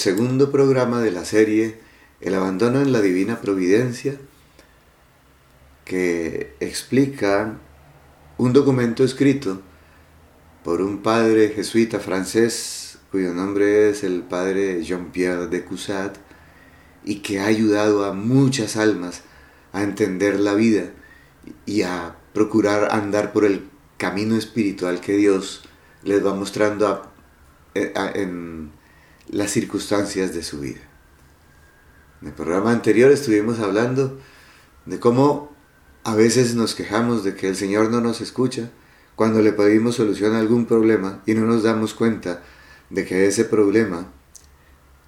Segundo programa de la serie El abandono en la divina providencia, que explica un documento escrito por un padre jesuita francés cuyo nombre es el padre Jean-Pierre de Cusat y que ha ayudado a muchas almas a entender la vida y a procurar andar por el camino espiritual que Dios les va mostrando eh, las circunstancias de su vida. En el programa anterior estuvimos hablando de cómo a veces nos quejamos de que el Señor no nos escucha cuando le pedimos solución a algún problema y no nos damos cuenta de que ese problema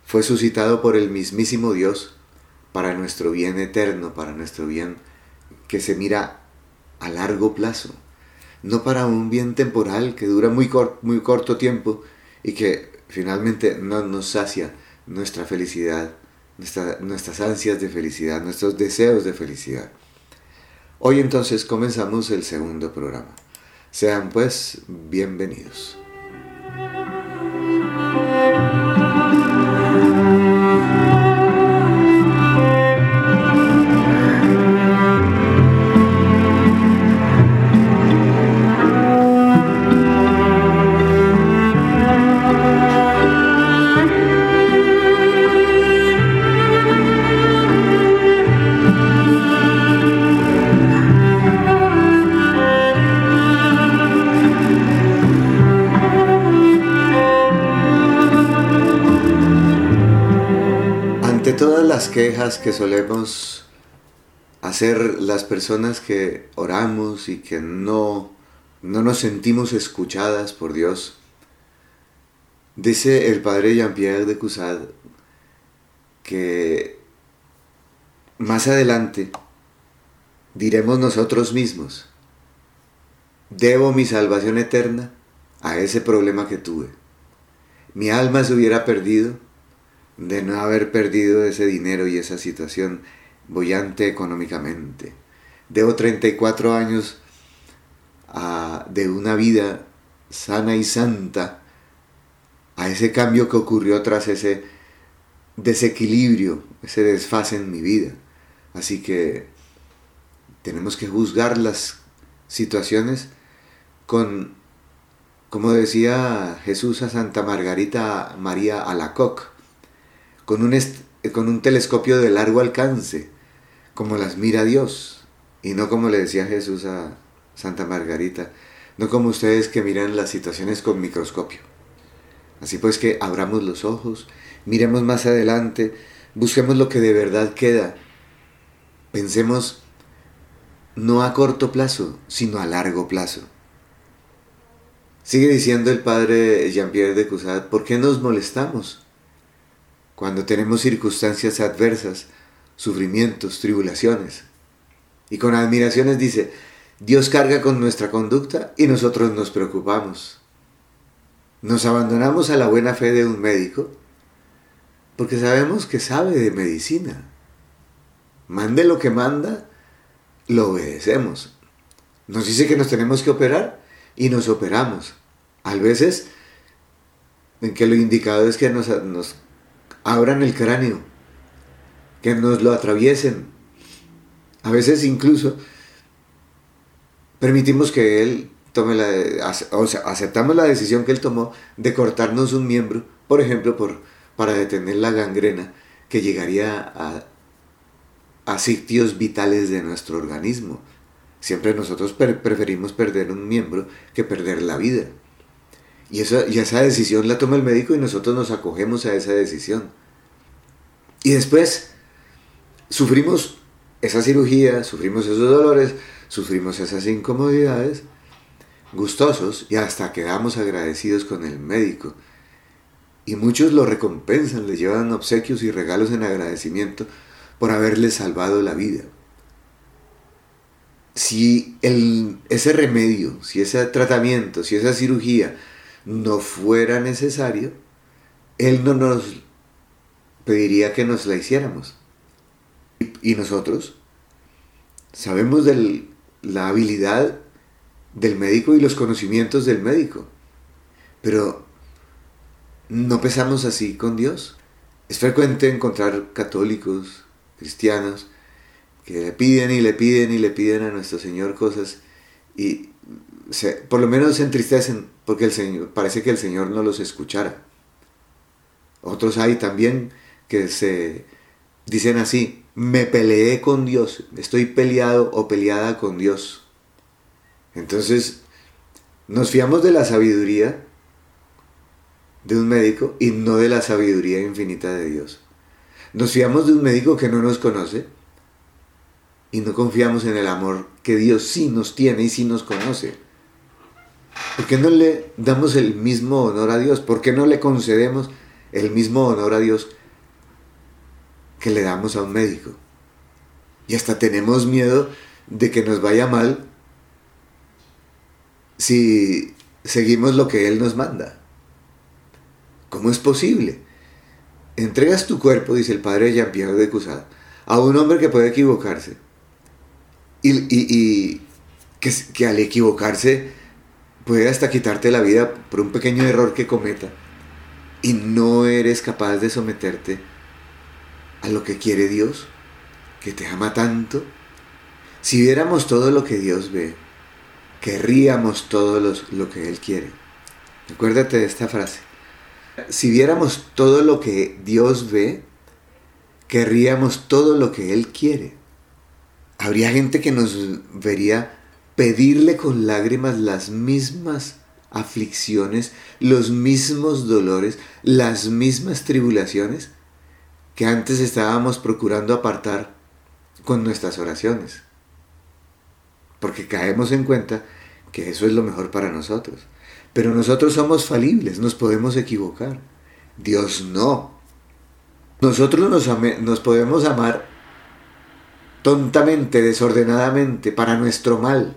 fue suscitado por el mismísimo Dios para nuestro bien eterno, para nuestro bien que se mira a largo plazo, no para un bien temporal que dura muy, muy corto tiempo y que finalmente no nos sacia nuestra felicidad, nuestras ansias de felicidad, nuestros deseos de felicidad. Hoy entonces comenzamos el segundo programa. Sean pues bienvenidos. Que solemos hacer las personas que oramos y que no, no nos sentimos escuchadas por Dios. Dice el padre Jean-Pierre de Cusad que más adelante diremos nosotros mismos, debo mi salvación eterna a ese problema que tuve. Mi alma se hubiera perdido de no haber perdido ese dinero y esa situación bollante económicamente. Debo 34 años ah, de una vida sana y santa a ese cambio que ocurrió tras ese desequilibrio, ese desfase en mi vida. Así que tenemos que juzgar las situaciones con, como decía Jesús a Santa Margarita María Alacoc, con un, con un telescopio de largo alcance, como las mira Dios, y no como le decía Jesús a Santa Margarita, no como ustedes que miran las situaciones con microscopio. Así pues que abramos los ojos, miremos más adelante, busquemos lo que de verdad queda, pensemos no a corto plazo, sino a largo plazo. Sigue diciendo el padre Jean-Pierre de Cusat, ¿por qué nos molestamos? Cuando tenemos circunstancias adversas, sufrimientos, tribulaciones. Y con admiraciones dice, Dios carga con nuestra conducta y nosotros nos preocupamos. Nos abandonamos a la buena fe de un médico porque sabemos que sabe de medicina. Mande lo que manda, lo obedecemos. Nos dice que nos tenemos que operar y nos operamos. A veces en que lo indicado es que nos, nos abran el cráneo, que nos lo atraviesen. A veces incluso permitimos que Él tome la, o sea, aceptamos la decisión que Él tomó de cortarnos un miembro, por ejemplo, por, para detener la gangrena que llegaría a, a sitios vitales de nuestro organismo. Siempre nosotros preferimos perder un miembro que perder la vida. Y esa, y esa decisión la toma el médico y nosotros nos acogemos a esa decisión. Y después sufrimos esa cirugía, sufrimos esos dolores, sufrimos esas incomodidades, gustosos y hasta quedamos agradecidos con el médico. Y muchos lo recompensan, le llevan obsequios y regalos en agradecimiento por haberle salvado la vida. Si el, ese remedio, si ese tratamiento, si esa cirugía no fuera necesario, Él no nos pediría que nos la hiciéramos. Y nosotros sabemos de la habilidad del médico y los conocimientos del médico, pero no pesamos así con Dios. Es frecuente encontrar católicos, cristianos, que le piden y le piden y le piden a nuestro Señor cosas y por lo menos se entristecen porque el Señor, parece que el Señor no los escuchara. Otros hay también que se dicen así, me peleé con Dios, estoy peleado o peleada con Dios. Entonces, nos fiamos de la sabiduría de un médico y no de la sabiduría infinita de Dios. Nos fiamos de un médico que no nos conoce y no confiamos en el amor que Dios sí nos tiene y sí nos conoce. ¿Por qué no le damos el mismo honor a Dios? ¿Por qué no le concedemos el mismo honor a Dios que le damos a un médico? Y hasta tenemos miedo de que nos vaya mal si seguimos lo que Él nos manda. ¿Cómo es posible? Entregas tu cuerpo, dice el padre Jean-Pierre de Cusada, a un hombre que puede equivocarse. Y, que, que al equivocarse puede hasta quitarte la vida por un pequeño error que cometa. Y no eres capaz de someterte a lo que quiere Dios, que te ama tanto. Si viéramos todo lo que Dios ve, querríamos todo lo que Él quiere. Acuérdate de esta frase si viéramos todo lo que Dios ve, querríamos todo lo que Él quiere. Habría gente que nos vería pedirle con lágrimas las mismas aflicciones, los mismos dolores, las mismas tribulaciones que antes estábamos procurando apartar con nuestras oraciones. Porque caemos en cuenta que eso es lo mejor para nosotros. Pero nosotros somos falibles, nos podemos equivocar. Dios no. Nosotros nos, nos podemos amar tontamente, desordenadamente, para nuestro mal.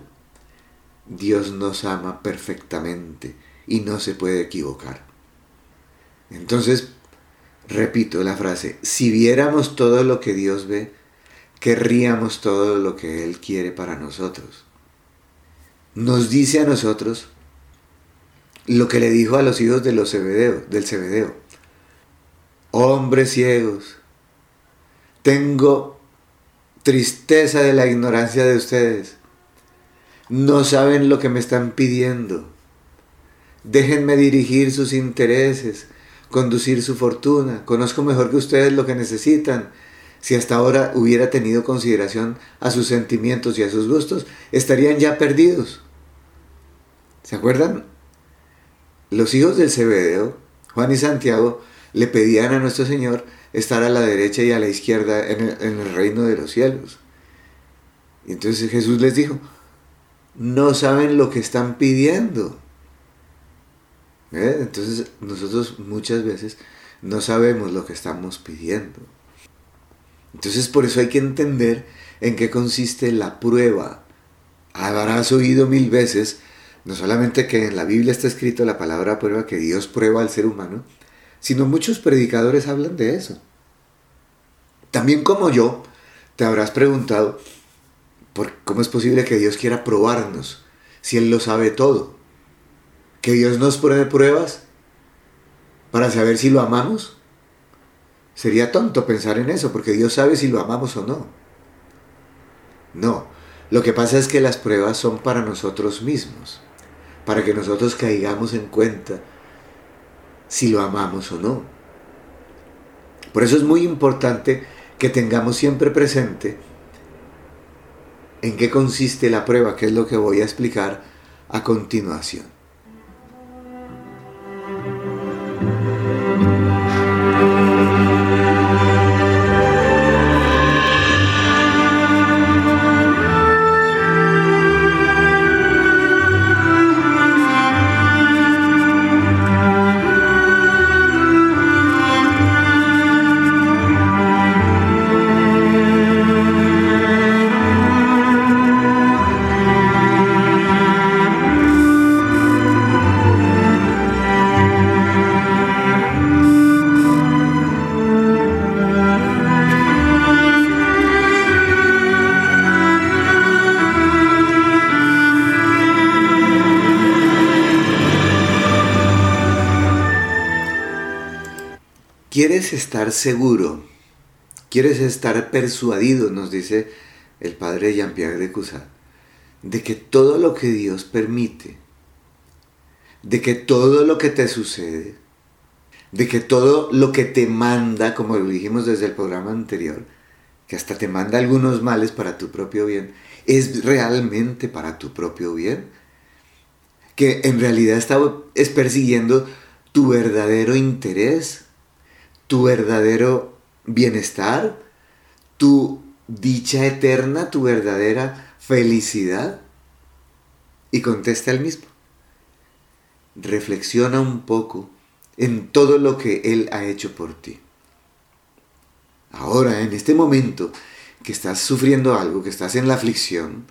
Dios nos ama perfectamente y no se puede equivocar. Entonces, repito la frase, si viéramos todo lo que Dios ve, querríamos todo lo que Él quiere para nosotros. Nos dice a nosotros lo que le dijo a los hijos de los del Cebedeo. Hombres ciegos, tengo tristeza de la ignorancia de ustedes. No saben lo que me están pidiendo. Déjenme dirigir sus intereses, conducir su fortuna. Conozco mejor que ustedes lo que necesitan. Si hasta ahora hubiera tenido consideración a sus sentimientos y a sus gustos, estarían ya perdidos. ¿Se acuerdan los hijos del Cebedeo, Juan y Santiago, le pedían a nuestro Señor estar a la derecha y a la izquierda en el, reino de los cielos. Y entonces Jesús les dijo, no saben lo que están pidiendo. ¿Eh? Entonces nosotros muchas veces no sabemos lo que estamos pidiendo. Entonces por eso hay que entender en qué consiste la prueba. Habrás oído mil veces no solamente que en la Biblia está escrito la palabra prueba que Dios prueba al ser humano, sino muchos predicadores hablan de eso. También como yo, te habrás preguntado, ¿por ¿cómo es posible que Dios quiera probarnos si Él lo sabe todo? ¿Que Dios nos pone pruebas para saber si lo amamos? Sería tonto pensar en eso, porque Dios sabe si lo amamos o no. No, lo que pasa es que las pruebas son para nosotros mismos para que nosotros caigamos en cuenta si lo amamos o no. Por eso es muy importante que tengamos siempre presente en qué consiste la prueba, que es lo que voy a explicar a continuación. Estar seguro? ¿Quieres estar persuadido? Nos dice el padre Jean-Pierre de Cusat, de que todo lo que Dios permite, de que todo lo que te sucede, de que todo lo que te manda, como lo dijimos desde el programa anterior, que hasta te manda algunos males para tu propio bien, es realmente para tu propio bien, que en realidad está, es persiguiendo tu verdadero interés, tu verdadero bienestar, tu dicha eterna, tu verdadera felicidad. Y contesta el mismo. Reflexiona un poco en todo lo que Él ha hecho por ti. Ahora, en este momento que estás sufriendo algo, que estás en la aflicción,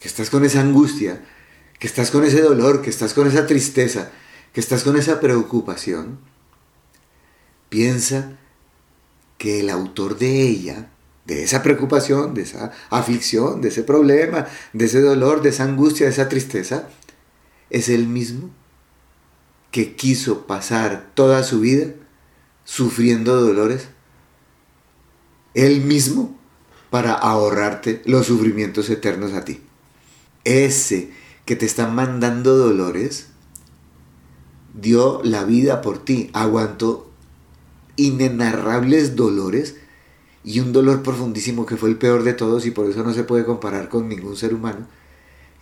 que estás con esa angustia, que estás con ese dolor, que estás con esa tristeza, que estás con esa preocupación, piensa que el autor de ella, de esa preocupación, de esa aflicción, de ese problema, de ese dolor, de esa angustia, de esa tristeza, es el mismo que quiso pasar toda su vida sufriendo dolores, él mismo para ahorrarte los sufrimientos eternos a ti. Ese que te está mandando dolores, dio la vida por ti, aguantó inenarrables dolores y un dolor profundísimo que fue el peor de todos y por eso no se puede comparar con ningún ser humano,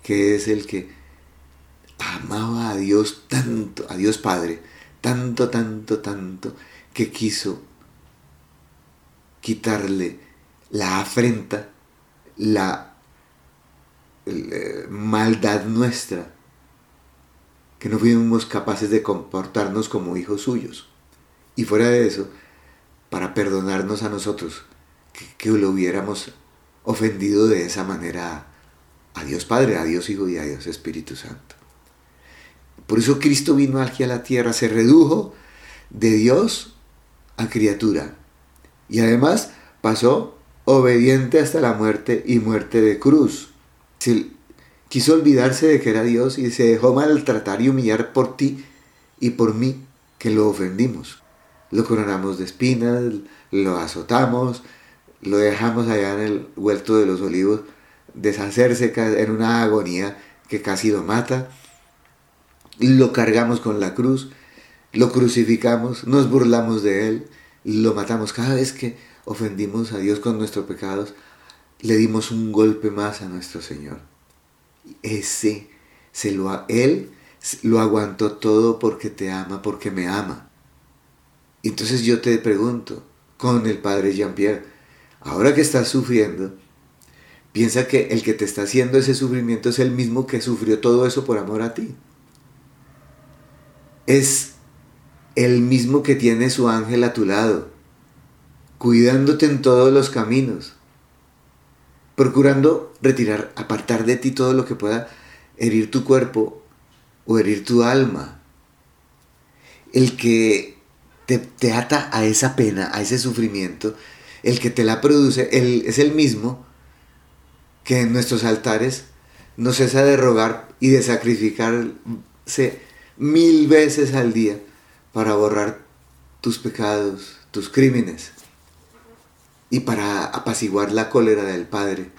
que es el que amaba a Dios tanto, a Dios Padre, tanto, tanto, tanto, que quiso quitarle la afrenta, la eh, maldad nuestra, que no fuimos capaces de comportarnos como hijos suyos. Y fuera de eso, para perdonarnos a nosotros, que, lo hubiéramos ofendido de esa manera a Dios Padre, a Dios Hijo y a Dios Espíritu Santo. Por eso Cristo vino aquí a la tierra, se redujo de Dios a criatura. Y además pasó obediente hasta la muerte y muerte de cruz. Quiso olvidarse de que era Dios y se dejó maltratar y humillar por ti y por mí que lo ofendimos. Lo coronamos de espinas, lo azotamos, lo dejamos allá en el huerto de los olivos deshacerse en una agonía que casi lo mata lo cargamos con la cruz, lo crucificamos, nos burlamos de él, lo matamos. Cada vez que ofendimos a Dios con nuestros pecados, le dimos un golpe más a nuestro Señor. Ese, se lo, Él lo aguantó todo porque te ama, porque me ama. Entonces yo te pregunto, con el Padre Jean-Pierre, ahora que estás sufriendo, piensa que el que te está haciendo ese sufrimiento es el mismo que sufrió todo eso por amor a ti es el mismo que tiene su ángel a tu lado, cuidándote en todos los caminos, procurando retirar, apartar de ti todo lo que pueda herir tu cuerpo o herir tu alma. El que te, ata a esa pena, a ese sufrimiento, el que te la produce, es el mismo que en nuestros altares no cesa de rogar y de sacrificarse mil veces al día para borrar tus pecados, tus crímenes y para apaciguar la cólera del Padre.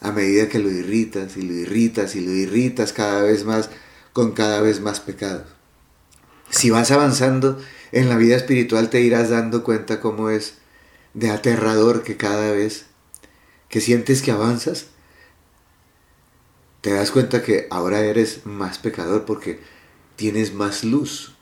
A medida que lo irritas y lo irritas y lo irritas cada vez más con cada vez más pecados. Si vas avanzando en la vida espiritual te irás dando cuenta cómo es de aterrador que cada vez que sientes que avanzas, te das cuenta que ahora eres más pecador porque tienes más luz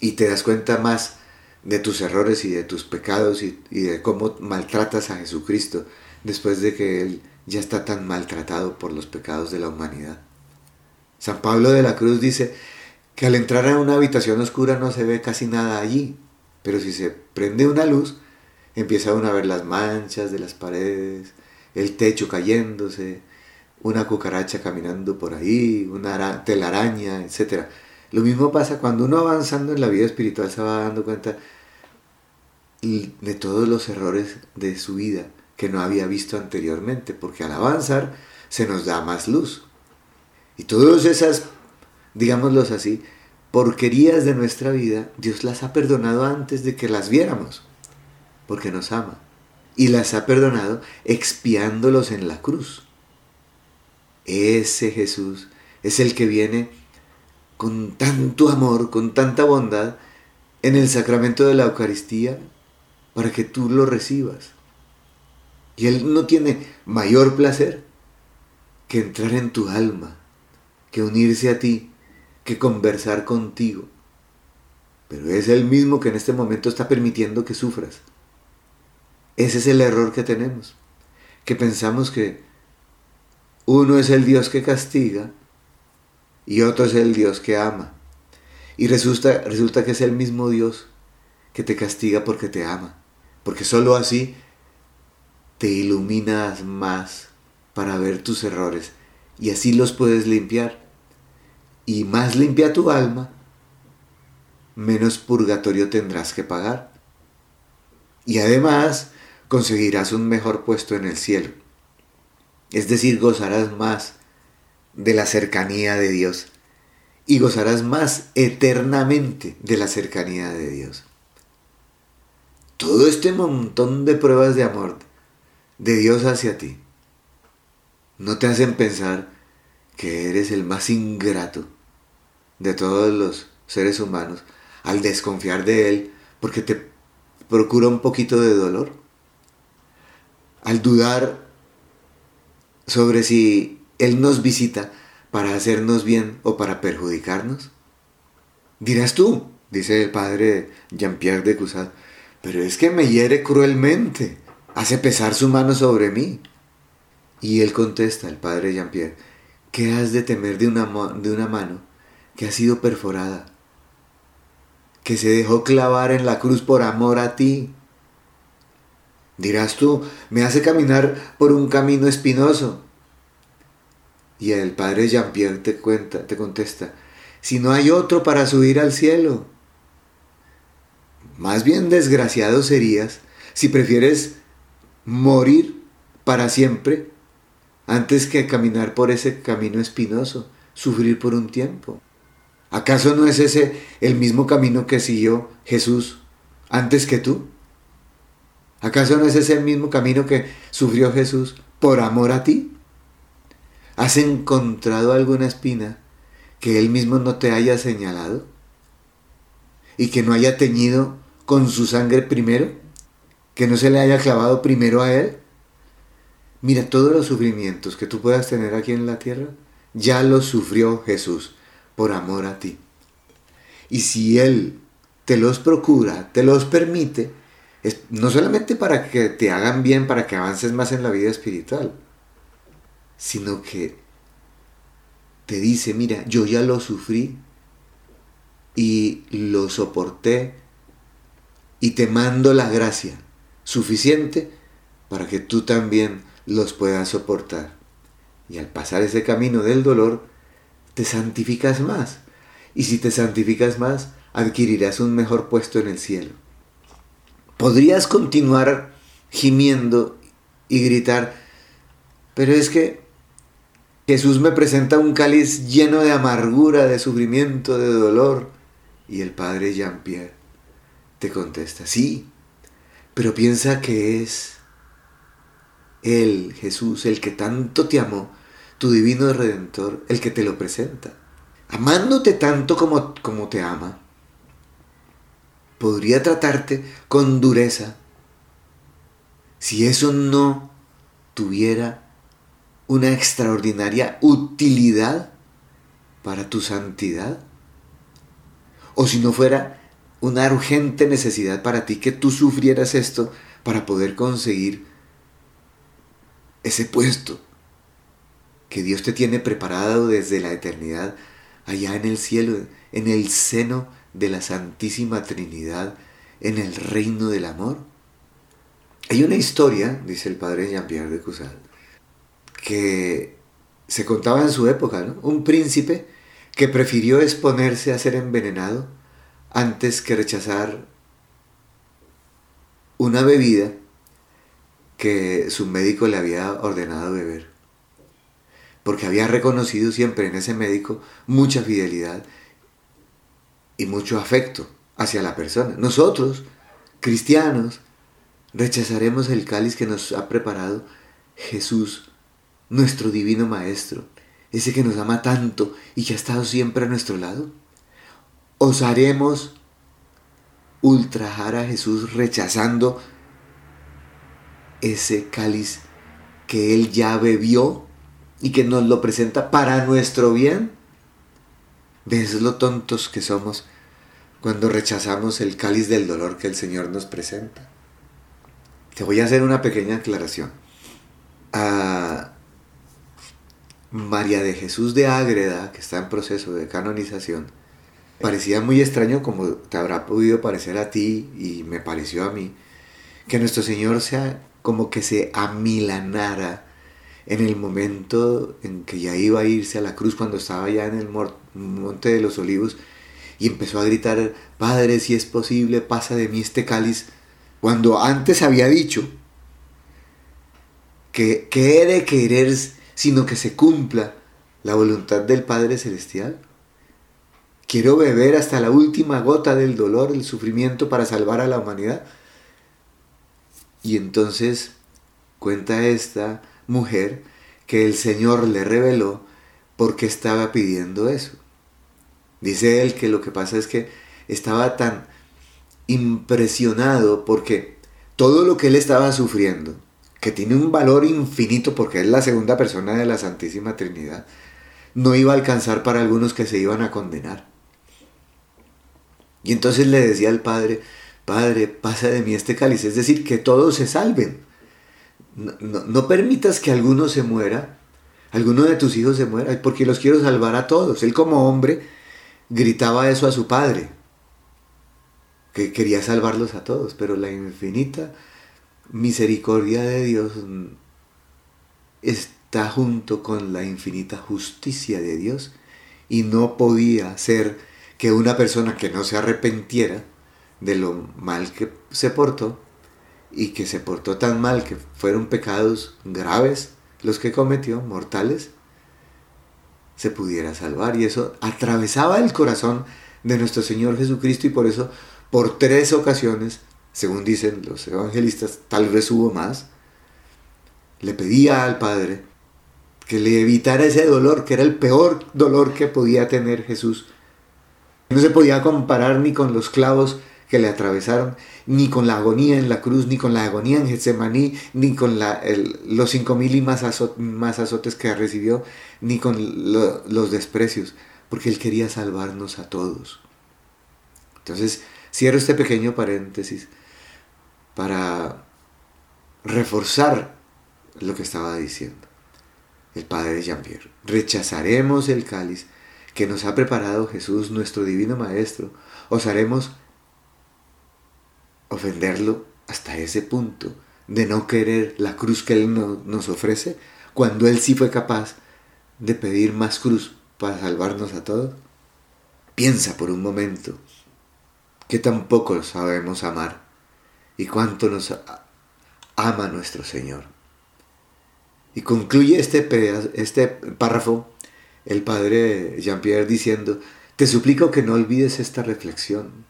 y te das cuenta más de tus errores y de tus pecados y, de cómo maltratas a Jesucristo después de que Él ya está tan maltratado por los pecados de la humanidad. San Pablo de la Cruz dice que al entrar a una habitación oscura no se ve casi nada allí, pero si se prende una luz, empieza uno a ver las manchas de las paredes, el techo cayéndose, una cucaracha caminando por ahí, una telaraña, etc. Lo mismo pasa cuando uno avanzando en la vida espiritual se va dando cuenta de todos los errores de su vida que no había visto anteriormente, porque al avanzar se nos da más luz. Y todas esas, digámoslo así, porquerías de nuestra vida, Dios las ha perdonado antes de que las viéramos, porque nos ama. Y las ha perdonado expiándolos en la cruz. Ese Jesús es el que viene con tanto amor, con tanta bondad, en el sacramento de la Eucaristía, para que tú lo recibas. Y Él no tiene mayor placer que entrar en tu alma, que unirse a ti, que conversar contigo. Pero es el mismo que en este momento está permitiendo que sufras. Ese es el error que tenemos, que pensamos que uno es el Dios que castiga y otro es el Dios que ama. Y resulta, resulta que es el mismo Dios que te castiga porque te ama, porque sólo así te iluminas más para ver tus errores y así los puedes limpiar y más limpia tu alma, menos purgatorio tendrás que pagar. Y además conseguirás un mejor puesto en el cielo. Es decir, gozarás más de la cercanía de Dios y gozarás más eternamente de la cercanía de Dios. Todo este montón de pruebas de amor de Dios hacia ti no te hacen pensar que eres el más ingrato de todos los seres humanos al desconfiar de Él porque te procura un poquito de dolor. Al dudar sobre si Él nos visita para hacernos bien o para perjudicarnos. Dirás tú, dice el padre Jean-Pierre de Cusat, pero es que me hiere cruelmente, hace pesar su mano sobre mí. Y él contesta, el padre Jean-Pierre, ¿qué has de temer de una, de una mano que ha sido perforada, que se dejó clavar en la cruz por amor a ti. Dirás tú, me hace caminar por un camino espinoso. Y el padre Jean-Pierre te, cuenta, te contesta, si no hay otro para subir al cielo. Más bien desgraciado serías si prefieres morir para siempre antes que caminar por ese camino espinoso, sufrir por un tiempo. ¿Acaso no es ese el mismo camino que siguió Jesús antes que tú? ¿Acaso no es ese el mismo camino que sufrió Jesús por amor a ti? ¿Has encontrado alguna espina que Él mismo no te haya señalado? ¿Y que no haya teñido con su sangre primero? ¿Que no se le haya clavado primero a Él? Mira, todos los sufrimientos que tú puedas tener aquí en la tierra, ya los sufrió Jesús por amor a ti. Y si Él te los procura, te los permite, no solamente para que te hagan bien, para que avances más en la vida espiritual, sino que te dice, mira, yo ya lo sufrí y lo soporté y te mando la gracia suficiente para que tú también los puedas soportar. Y al pasar ese camino del dolor, te santificas más. Y si te santificas más, adquirirás un mejor puesto en el cielo. Podrías continuar gimiendo y gritar, pero es que Jesús me presenta un cáliz lleno de amargura, de sufrimiento, de dolor. Y el Padre Jean-Pierre te contesta, sí, pero piensa que es Él, Jesús, el que tanto te amó, tu divino redentor, el que te lo presenta. Amándote tanto como, como te ama, podría tratarte con dureza si eso no tuviera una extraordinaria utilidad para tu santidad. O si no fuera una urgente necesidad para ti que tú sufrieras esto para poder conseguir ese puesto que Dios te tiene preparado desde la eternidad, allá en el cielo, en el seno de la Santísima Trinidad, en el reino del amor. Hay una historia, dice el padre Jean-Pierre de Cusat, que se contaba en su época, ¿no? Un príncipe que prefirió exponerse a ser envenenado antes que rechazar una bebida que su médico le había ordenado beber porque había reconocido siempre en ese médico mucha fidelidad y mucho afecto hacia la persona. Nosotros, cristianos, rechazaremos el cáliz que nos ha preparado Jesús, nuestro divino Maestro, ese que nos ama tanto y que ha estado siempre a nuestro lado. Osaremos ultrajar a Jesús rechazando ese cáliz que Él ya bebió y que nos lo presenta para nuestro bien. ¿Ves lo tontos que somos cuando rechazamos el cáliz del dolor que el Señor nos presenta? Te voy a hacer una pequeña aclaración. A María de Jesús de Ágreda, que está en proceso de canonización, parecía muy extraño como te habrá podido parecer a ti y me pareció a mí, que nuestro Señor sea como que se amilanara en el momento en que ya iba a irse a la cruz, cuando estaba ya en el monte de los olivos, y empezó a gritar, Padre, si es posible, pasa de mí este cáliz, cuando antes había dicho que, que he de querer, sino que se cumpla la voluntad del Padre Celestial. Quiero beber hasta la última gota del dolor, el sufrimiento para salvar a la humanidad. Y entonces cuenta esta mujer que el Señor le reveló por qué estaba pidiendo eso. Dice él que lo que pasa es que estaba tan impresionado porque todo lo que él estaba sufriendo, que tiene un valor infinito porque es la segunda persona de la Santísima Trinidad, no iba a alcanzar para algunos que se iban a condenar. Y entonces le decía al Padre, Padre, pasa de mí este cáliz, es decir, que todos se salven. No, permitas que alguno se muera, alguno de tus hijos se muera, porque los quiero salvar a todos. Él como hombre gritaba eso a su padre, que quería salvarlos a todos, pero la infinita misericordia de Dios está junto con la infinita justicia de Dios y no podía ser que una persona que no se arrepentiera, de lo mal que se portó y que se portó tan mal que fueron pecados graves los que cometió, mortales, se pudiera salvar. Y eso atravesaba el corazón de nuestro Señor Jesucristo y por eso por tres ocasiones, según dicen los evangelistas, tal vez hubo más, le pedía al Padre que le evitara ese dolor, que era el peor dolor que podía tener Jesús. No se podía comparar ni con los clavos que le atravesaron, ni con la agonía en la cruz, ni con la agonía en Getsemaní, ni con los cinco mil y más, azotes que recibió, ni con los desprecios, porque Él quería salvarnos a todos. Entonces, cierro este pequeño paréntesis para reforzar lo que estaba diciendo el Padre Jean-Pierre. Rechazaremos el cáliz que nos ha preparado Jesús, nuestro divino Maestro. Osaremos ofenderlo hasta ese punto de no querer la cruz que Él nos ofrece, cuando Él sí fue capaz de pedir más cruz para salvarnos a todos? Piensa por un momento que tampoco sabemos amar y cuánto nos ama nuestro Señor. Y concluye este, este párrafo el padre Jean-Pierre diciendo, te suplico que no olvides esta reflexión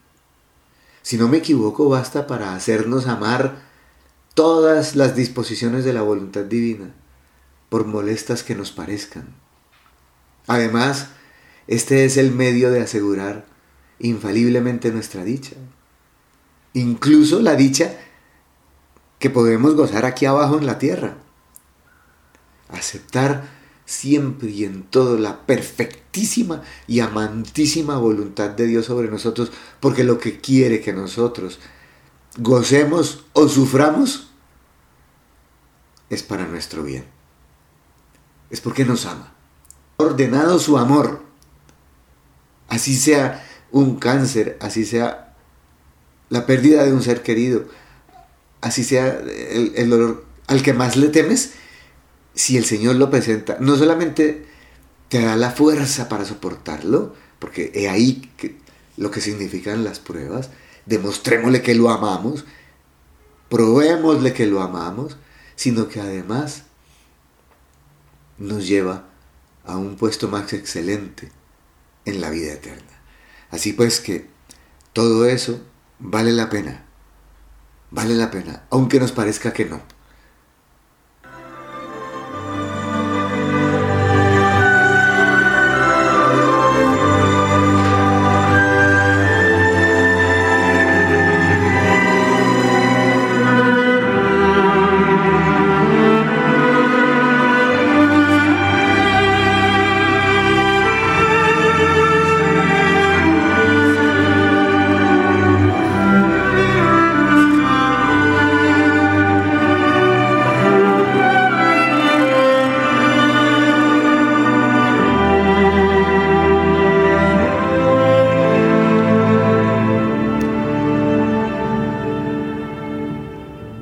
si no me equivoco, basta para hacernos amar todas las disposiciones de la voluntad divina, por molestas que nos parezcan. Además, este es el medio de asegurar infaliblemente nuestra dicha. Incluso la dicha que podemos gozar aquí abajo en la tierra. Aceptar siempre y en todo la perfectísima y amantísima voluntad de Dios sobre nosotros, porque lo que quiere que nosotros gocemos o suframos es para nuestro bien. Es porque nos ama. Ordenado su amor. Así sea un cáncer, así sea la pérdida de un ser querido, así sea el, el dolor al que más le temes, si el Señor lo presenta, no solamente te da la fuerza para soportarlo, porque es ahí lo que significan las pruebas, demostrémosle que lo amamos, probémosle que lo amamos, sino que además nos lleva a un puesto más excelente en la vida eterna. Así pues que todo eso vale la pena. Vale la pena, aunque nos parezca que no.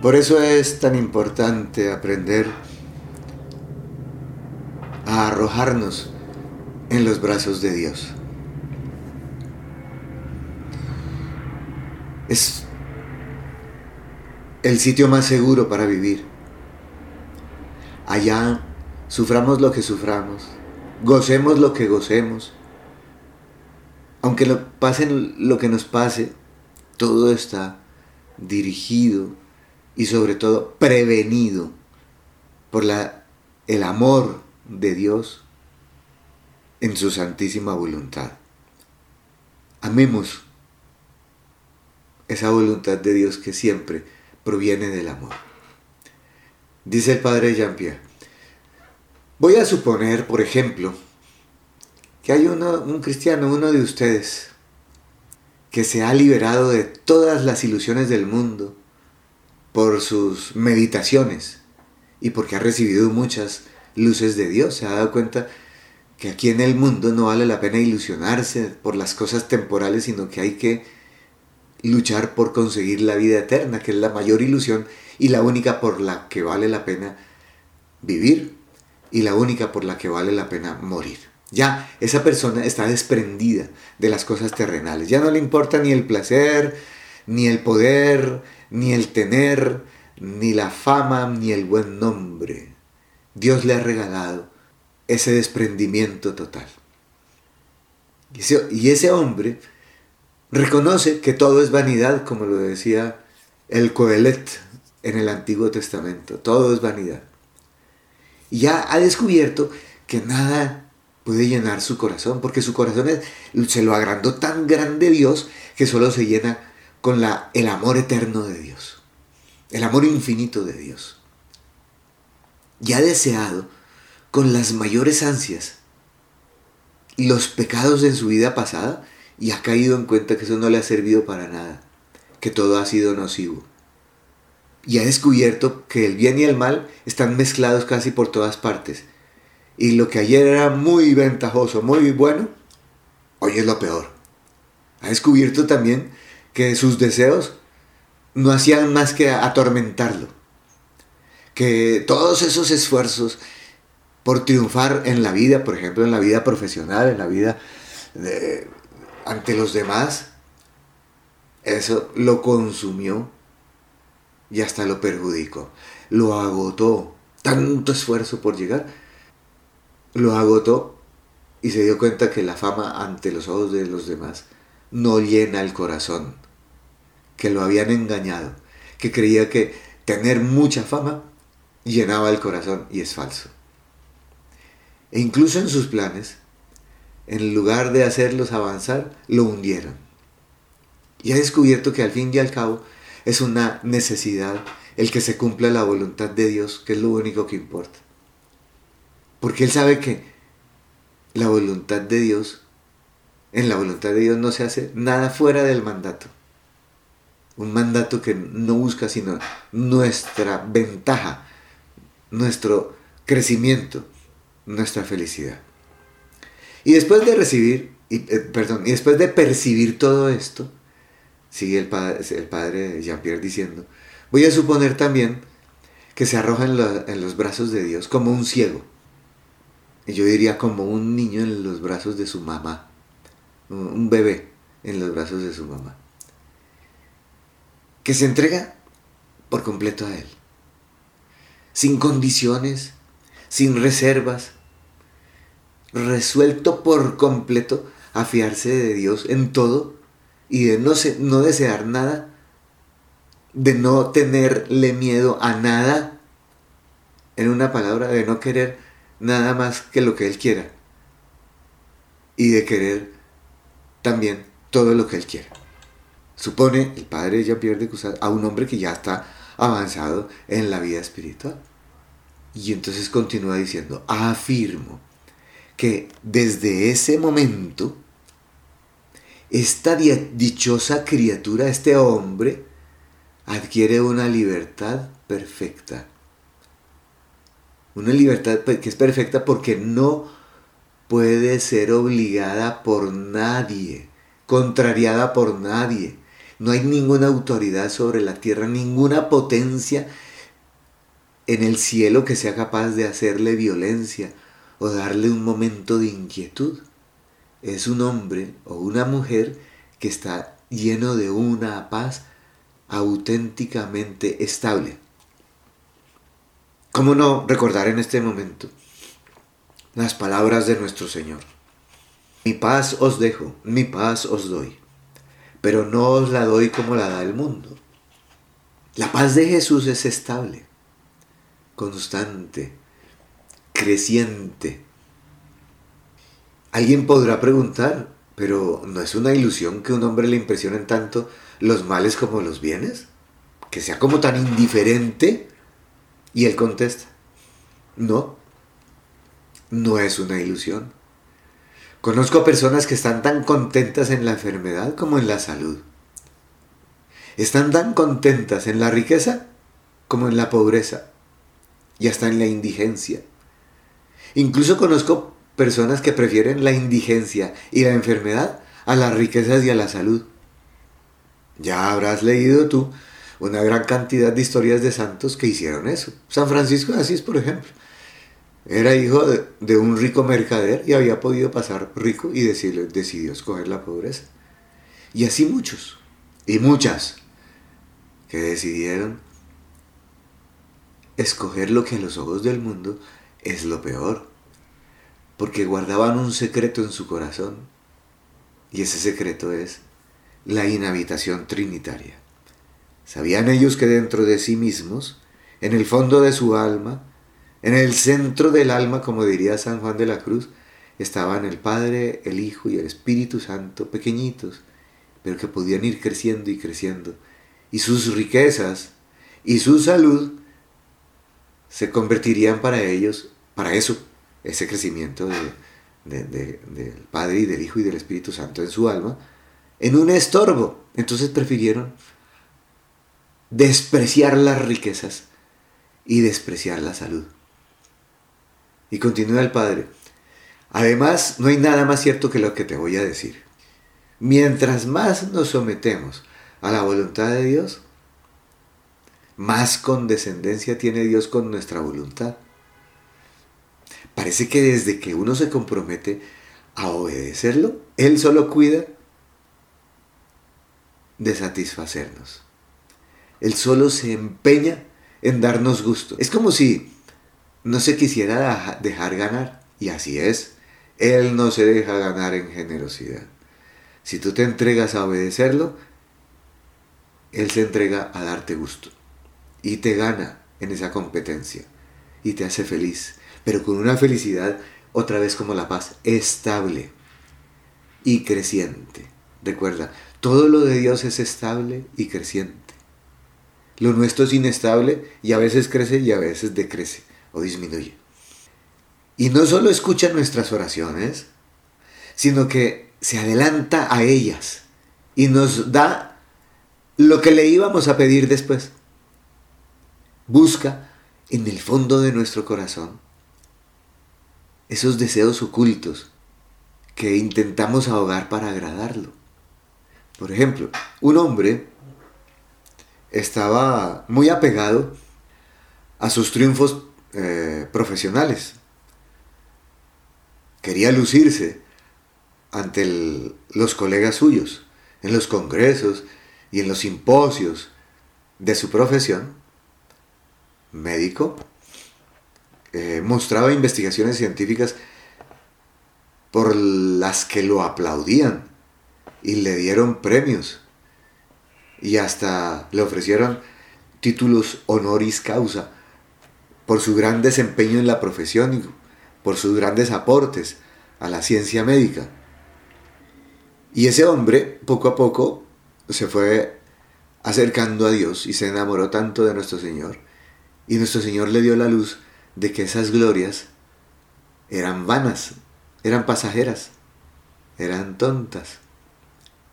Por eso es tan importante aprender a arrojarnos en los brazos de Dios. Es el sitio más seguro para vivir. Allá suframos lo que suframos, gocemos lo que gocemos. Aunque lo, pase lo que nos pase, todo está dirigido y sobre todo prevenido por la, el amor de Dios en su santísima voluntad. Amemos esa voluntad de Dios que siempre proviene del amor. Dice el padre Jean-Pierre, voy a suponer, por ejemplo, que hay un cristiano, uno de ustedes, que se ha liberado de todas las ilusiones del mundo, por sus meditaciones y porque ha recibido muchas luces de Dios. Se ha dado cuenta que aquí en el mundo no vale la pena ilusionarse por las cosas temporales, sino que hay que luchar por conseguir la vida eterna, que es la mayor ilusión y la única por la que vale la pena vivir y la única por la que vale la pena morir. Ya esa persona está desprendida de las cosas terrenales, ya no le importa ni el placer, ni el poder, ni el tener, ni la fama, ni el buen nombre. Dios le ha regalado ese desprendimiento total. Y ese, hombre reconoce que todo es vanidad, como lo decía el Coelet en el Antiguo Testamento. Todo es vanidad. Y ya ha descubierto que nada puede llenar su corazón, porque su corazón se lo agrandó tan grande Dios que solo se llena con el amor eterno de Dios, el amor infinito de Dios. Y ha deseado con las mayores ansias los pecados en su vida pasada y ha caído en cuenta que eso no le ha servido para nada, que todo ha sido nocivo. Y ha descubierto que el bien y el mal están mezclados casi por todas partes. Y lo que ayer era muy ventajoso, muy bueno, hoy es lo peor. Ha descubierto también que sus deseos no hacían más que atormentarlo. Que todos esos esfuerzos por triunfar en la vida, por ejemplo, en la vida profesional, en la vida ante los demás, eso lo consumió y hasta lo perjudicó. Lo agotó. Tanto esfuerzo por llegar, lo agotó y se dio cuenta que la fama ante los ojos de los demás no llena el corazón que lo habían engañado, que creía que tener mucha fama llenaba el corazón y es falso. E incluso en sus planes, en lugar de hacerlos avanzar, lo hundieron. Y ha descubierto que al fin y al cabo es una necesidad el que se cumpla la voluntad de Dios, que es lo único que importa. Porque él sabe que la voluntad de Dios, en la voluntad de Dios no se hace nada fuera del mandato un mandato que no busca sino nuestra ventaja, nuestro crecimiento, nuestra felicidad. Y después de recibir, eh, perdón, y después de percibir todo esto, sigue el padre, el padre Jean-Pierre diciendo, voy a suponer también que se arroja en, en los brazos de Dios como un ciego. Y yo diría como un niño en los brazos de su mamá, un bebé en los brazos de su mamá que se entrega por completo a Él, sin condiciones, sin reservas, resuelto por completo a fiarse de Dios en todo y de no, no desear nada, de no tenerle miedo a nada, en una palabra, de no querer nada más que lo que Él quiera y de querer también todo lo que Él quiera. Supone el padre Jean-Pierre de Cusat a un hombre que ya está avanzado en la vida espiritual. Y entonces continúa diciendo, afirmo que desde ese momento, esta dichosa criatura, este hombre, adquiere una libertad perfecta. Una libertad que es perfecta porque no puede ser obligada por nadie, contrariada por nadie. No hay ninguna autoridad sobre la tierra, ninguna potencia en el cielo que sea capaz de hacerle violencia o darle un momento de inquietud. Es un hombre o una mujer que está lleno de una paz auténticamente estable. ¿Cómo no recordar en este momento las palabras de nuestro Señor? Mi paz os dejo, mi paz os doy, pero no os la doy como la da el mundo. La paz de Jesús es estable, constante, creciente. Alguien podrá preguntar, pero ¿no es una ilusión que un hombre le impresionen tanto los males como los bienes? Que sea como tan indiferente. Y él contesta, no, no es una ilusión. Conozco personas que están tan contentas en la enfermedad como en la salud. Están tan contentas en la riqueza como en la pobreza y hasta en la indigencia. Incluso conozco personas que prefieren la indigencia y la enfermedad a las riquezas y a la salud. Ya habrás leído tú una gran cantidad de historias de santos que hicieron eso. San Francisco de Asís, por ejemplo. Era hijo de, un rico mercader y había podido pasar rico y decidió escoger la pobreza. Y así muchos, y muchas, que decidieron escoger lo que a los ojos del mundo es lo peor, porque guardaban un secreto en su corazón, y ese secreto es la inhabitación trinitaria. Sabían ellos que dentro de sí mismos, en el fondo de su alma, en el centro del alma, como diría San Juan de la Cruz, estaban el Padre, el Hijo y el Espíritu Santo, pequeñitos, pero que podían ir creciendo y creciendo. Y sus riquezas y su salud se convertirían para ellos, para eso, ese crecimiento del Padre y del Hijo y del Espíritu Santo en su alma, en un estorbo. Entonces prefirieron despreciar las riquezas y despreciar la salud. Y continúa el Padre. Además, no hay nada más cierto que lo que te voy a decir. Mientras más nos sometemos a la voluntad de Dios, más condescendencia tiene Dios con nuestra voluntad. Parece que desde que uno se compromete a obedecerlo, Él solo cuida de satisfacernos. Él solo se empeña en darnos gusto. Es como si no se quisiera dejar ganar. Y así es. Él no se deja ganar en generosidad. Si tú te entregas a obedecerlo, Él se entrega a darte gusto. Y te gana en esa competencia. Y te hace feliz. Pero con una felicidad, otra vez como la paz, estable y creciente. Recuerda, todo lo de Dios es estable y creciente. Lo nuestro es inestable y a veces crece y a veces decrece o disminuye. Y no solo escucha nuestras oraciones, sino que se adelanta a ellas y nos da lo que le íbamos a pedir después. Busca en el fondo de nuestro corazón esos deseos ocultos que intentamos ahogar para agradarlo. Por ejemplo, un hombre estaba muy apegado a sus triunfos eh, profesionales. Quería lucirse ante los colegas suyos, en los congresos y en los simposios de su profesión. Médico, eh, mostraba investigaciones científicas por las que lo aplaudían y le dieron premios y hasta le ofrecieron títulos honoris causa por su gran desempeño en la profesión y por sus grandes aportes a la ciencia médica. Y ese hombre, poco a poco, se fue acercando a Dios y se enamoró tanto de nuestro Señor. Y nuestro Señor le dio la luz de que esas glorias eran vanas, eran pasajeras, eran tontas.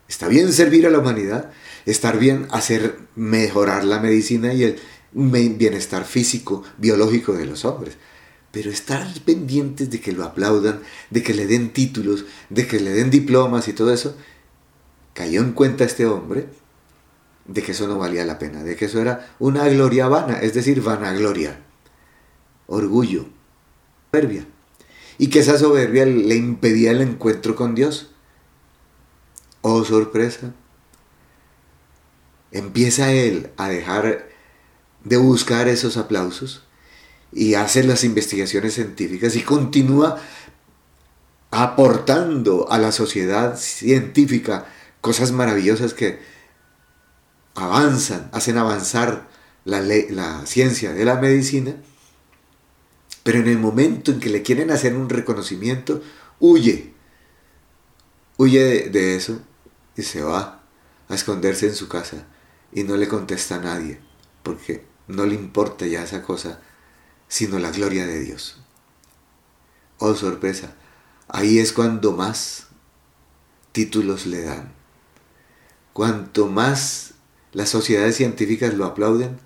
Está bien servir a la humanidad, estar bien hacer mejorar la medicina y el bienestar físico, biológico de los hombres. Pero estar pendientes de que lo aplaudan, de que le den títulos, de que le den diplomas y todo eso, cayó en cuenta este hombre de que eso no valía la pena, de que eso era una gloria vana, es decir, vanagloria, orgullo, soberbia, y que esa soberbia le impedía el encuentro con Dios. Oh, sorpresa. Empieza él a dejar de buscar esos aplausos y hace las investigaciones científicas y continúa aportando a la sociedad científica cosas maravillosas que avanzan, hacen avanzar la, la ciencia de la medicina, pero en el momento en que le quieren hacer un reconocimiento, huye, huye de, de eso y se va a esconderse en su casa y no le contesta a nadie, porque no le importa ya esa cosa, sino la gloria de Dios. Oh sorpresa, ahí es cuando más títulos le dan. Cuanto más las sociedades científicas lo aplauden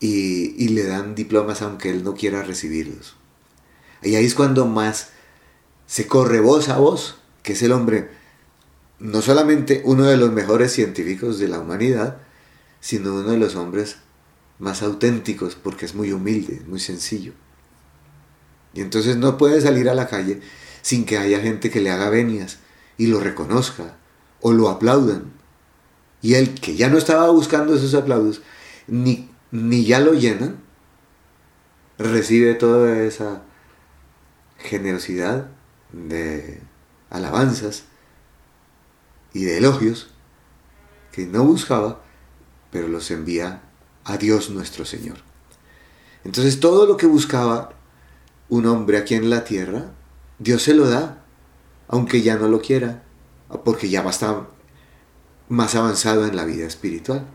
y, le dan diplomas aunque él no quiera recibirlos. Y ahí es cuando más se corre voz a voz, que es el hombre, no solamente uno de los mejores científicos de la humanidad, sino uno de los hombres más auténticos porque es muy humilde, muy sencillo. Y entonces no puede salir a la calle sin que haya gente que le haga venias y lo reconozca o lo aplaudan. Y él, que ya no estaba buscando esos aplausos, ni, ni ya lo llenan, recibe toda esa generosidad de alabanzas y de elogios que no buscaba, pero los envía a Dios nuestro Señor. Entonces todo lo que buscaba un hombre aquí en la tierra, Dios se lo da, aunque ya no lo quiera, porque ya va a estar más avanzado en la vida espiritual.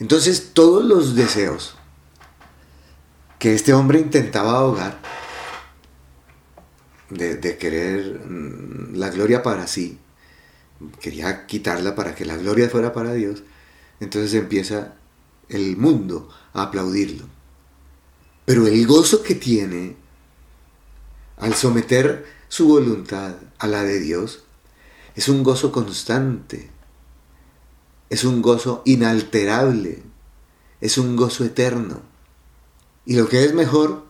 Entonces todos los deseos que este hombre intentaba ahogar, de, de, querer mm, la gloria para sí, quería quitarla para que la gloria fuera para Dios, entonces empieza el mundo a aplaudirlo. Pero el gozo que tiene al someter su voluntad a la de Dios es un gozo constante, es un gozo inalterable, es un gozo eterno. Y lo que es mejor,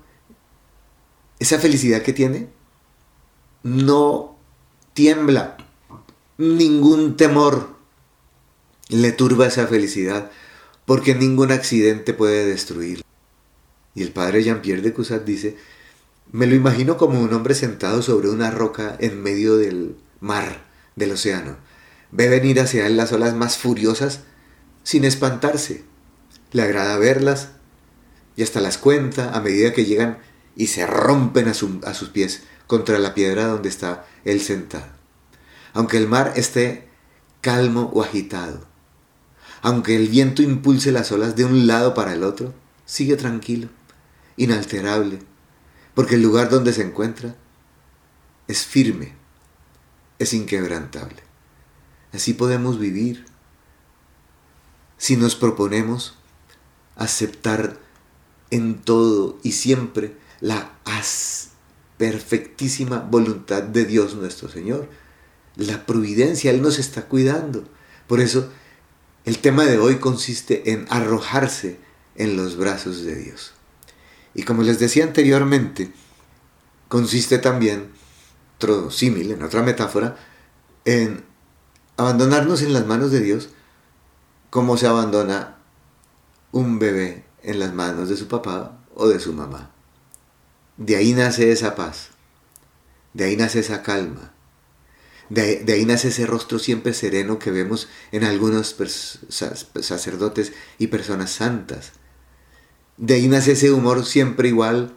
esa felicidad que tiene, no tiembla, ningún temor le turba esa felicidad, porque ningún accidente puede destruirlo. Y el padre Jean-Pierre de Cusat dice, me lo imagino como un hombre sentado sobre una roca en medio del mar, del océano. Ve venir hacia él las olas más furiosas sin espantarse. Le agrada verlas y hasta las cuenta a medida que llegan y se rompen a, a sus pies contra la piedra donde está él sentado. Aunque el mar esté calmo o agitado, aunque el viento impulse las olas de un lado para el otro, sigue tranquilo, inalterable, porque el lugar donde se encuentra es firme, es inquebrantable. Así podemos vivir si nos proponemos aceptar en todo y siempre la perfectísima voluntad de Dios nuestro Señor. La providencia, Él nos está cuidando. Por eso el tema de hoy consiste en arrojarse en los brazos de Dios. Y como les decía anteriormente, consiste también, otro símil, en otra metáfora, en abandonarnos en las manos de Dios como se abandona un bebé en las manos de su papá o de su mamá. De ahí nace esa paz, De ahí nace esa calma. De, ahí nace ese rostro siempre sereno que vemos en algunos sacerdotes y personas santas. De ahí nace ese humor siempre igual,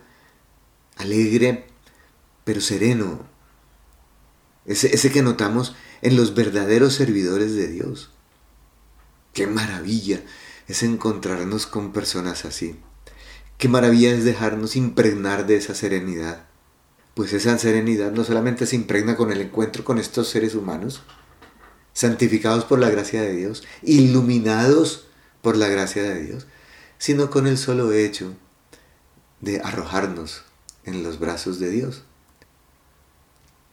alegre, pero sereno. Ese, que notamos en los verdaderos servidores de Dios. Qué maravilla es encontrarnos con personas así. Qué maravilla es dejarnos impregnar de esa serenidad. Pues esa serenidad no solamente se impregna con el encuentro con estos seres humanos, santificados por la gracia de Dios, iluminados por la gracia de Dios, sino con el solo hecho de arrojarnos en los brazos de Dios.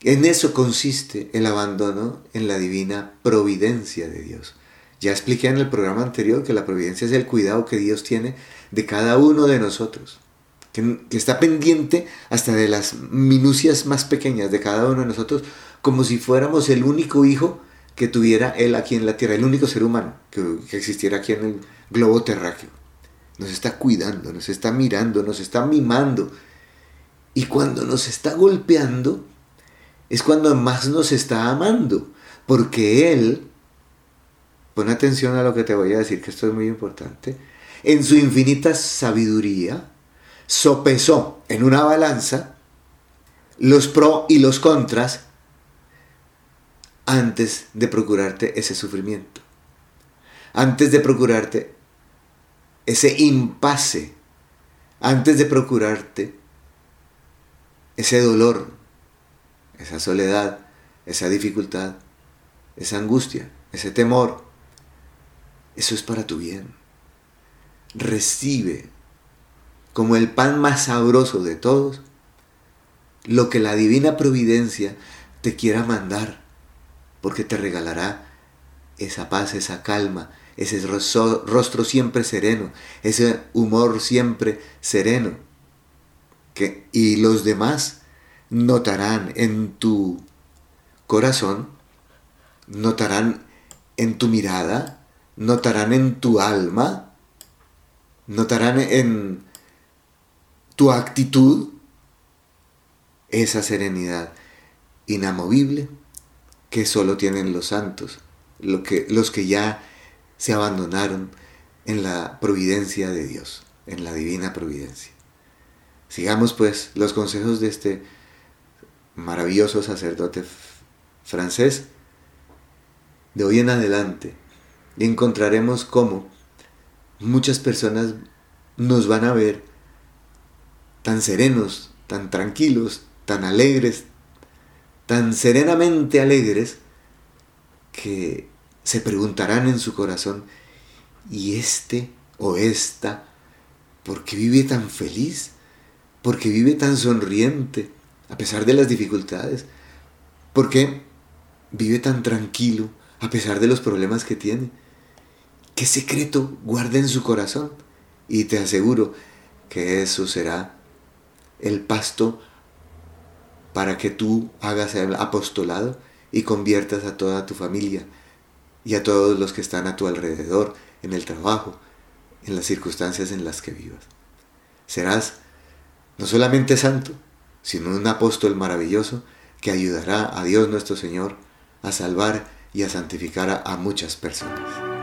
En eso consiste el abandono en la divina providencia de Dios. Ya expliqué en el programa anterior que la providencia es el cuidado que Dios tiene de cada uno de nosotros, que, está pendiente hasta de las minucias más pequeñas de cada uno de nosotros, como si fuéramos el único hijo que tuviera Él aquí en la tierra, el único ser humano que, que existiera aquí en el globo terráqueo. Nos está cuidando, nos está mirando, nos está mimando. Y cuando nos está golpeando, es cuando más nos está amando, porque Él Pon atención a lo que te voy a decir, que esto es muy importante. En su infinita sabiduría, sopesó en una balanza los pro y los contras antes de procurarte ese sufrimiento. Antes de procurarte ese impasse. Antes de procurarte ese dolor, esa soledad, esa dificultad, esa angustia, ese temor eso es para tu bien. Recibe como el pan más sabroso de todos lo que la divina providencia te quiera mandar, porque te regalará esa paz, esa calma, ese rostro siempre sereno, ese humor siempre sereno. Que, y los demás notarán en tu corazón, notarán en tu mirada, notarán en tu alma, notarán en tu actitud esa serenidad inamovible que solo tienen los santos, lo que, los que ya se abandonaron en la providencia de Dios, en la divina providencia. Sigamos pues los consejos de este maravilloso sacerdote francés. De hoy en adelante, encontraremos cómo muchas personas nos van a ver tan serenos, tan tranquilos, tan alegres, tan serenamente alegres, que se preguntarán en su corazón, ¿y este o esta, por qué vive tan feliz? ¿Por qué vive tan sonriente a pesar de las dificultades? ¿Por qué vive tan tranquilo a pesar de los problemas que tiene? ¿Qué secreto guarda en su corazón? Y te aseguro que eso será el pasto para que tú hagas el apostolado y conviertas a toda tu familia y a todos los que están a tu alrededor, en el trabajo, en las circunstancias en las que vivas. Serás no solamente santo, sino un apóstol maravilloso que ayudará a Dios nuestro Señor a salvar y a santificar a, muchas personas.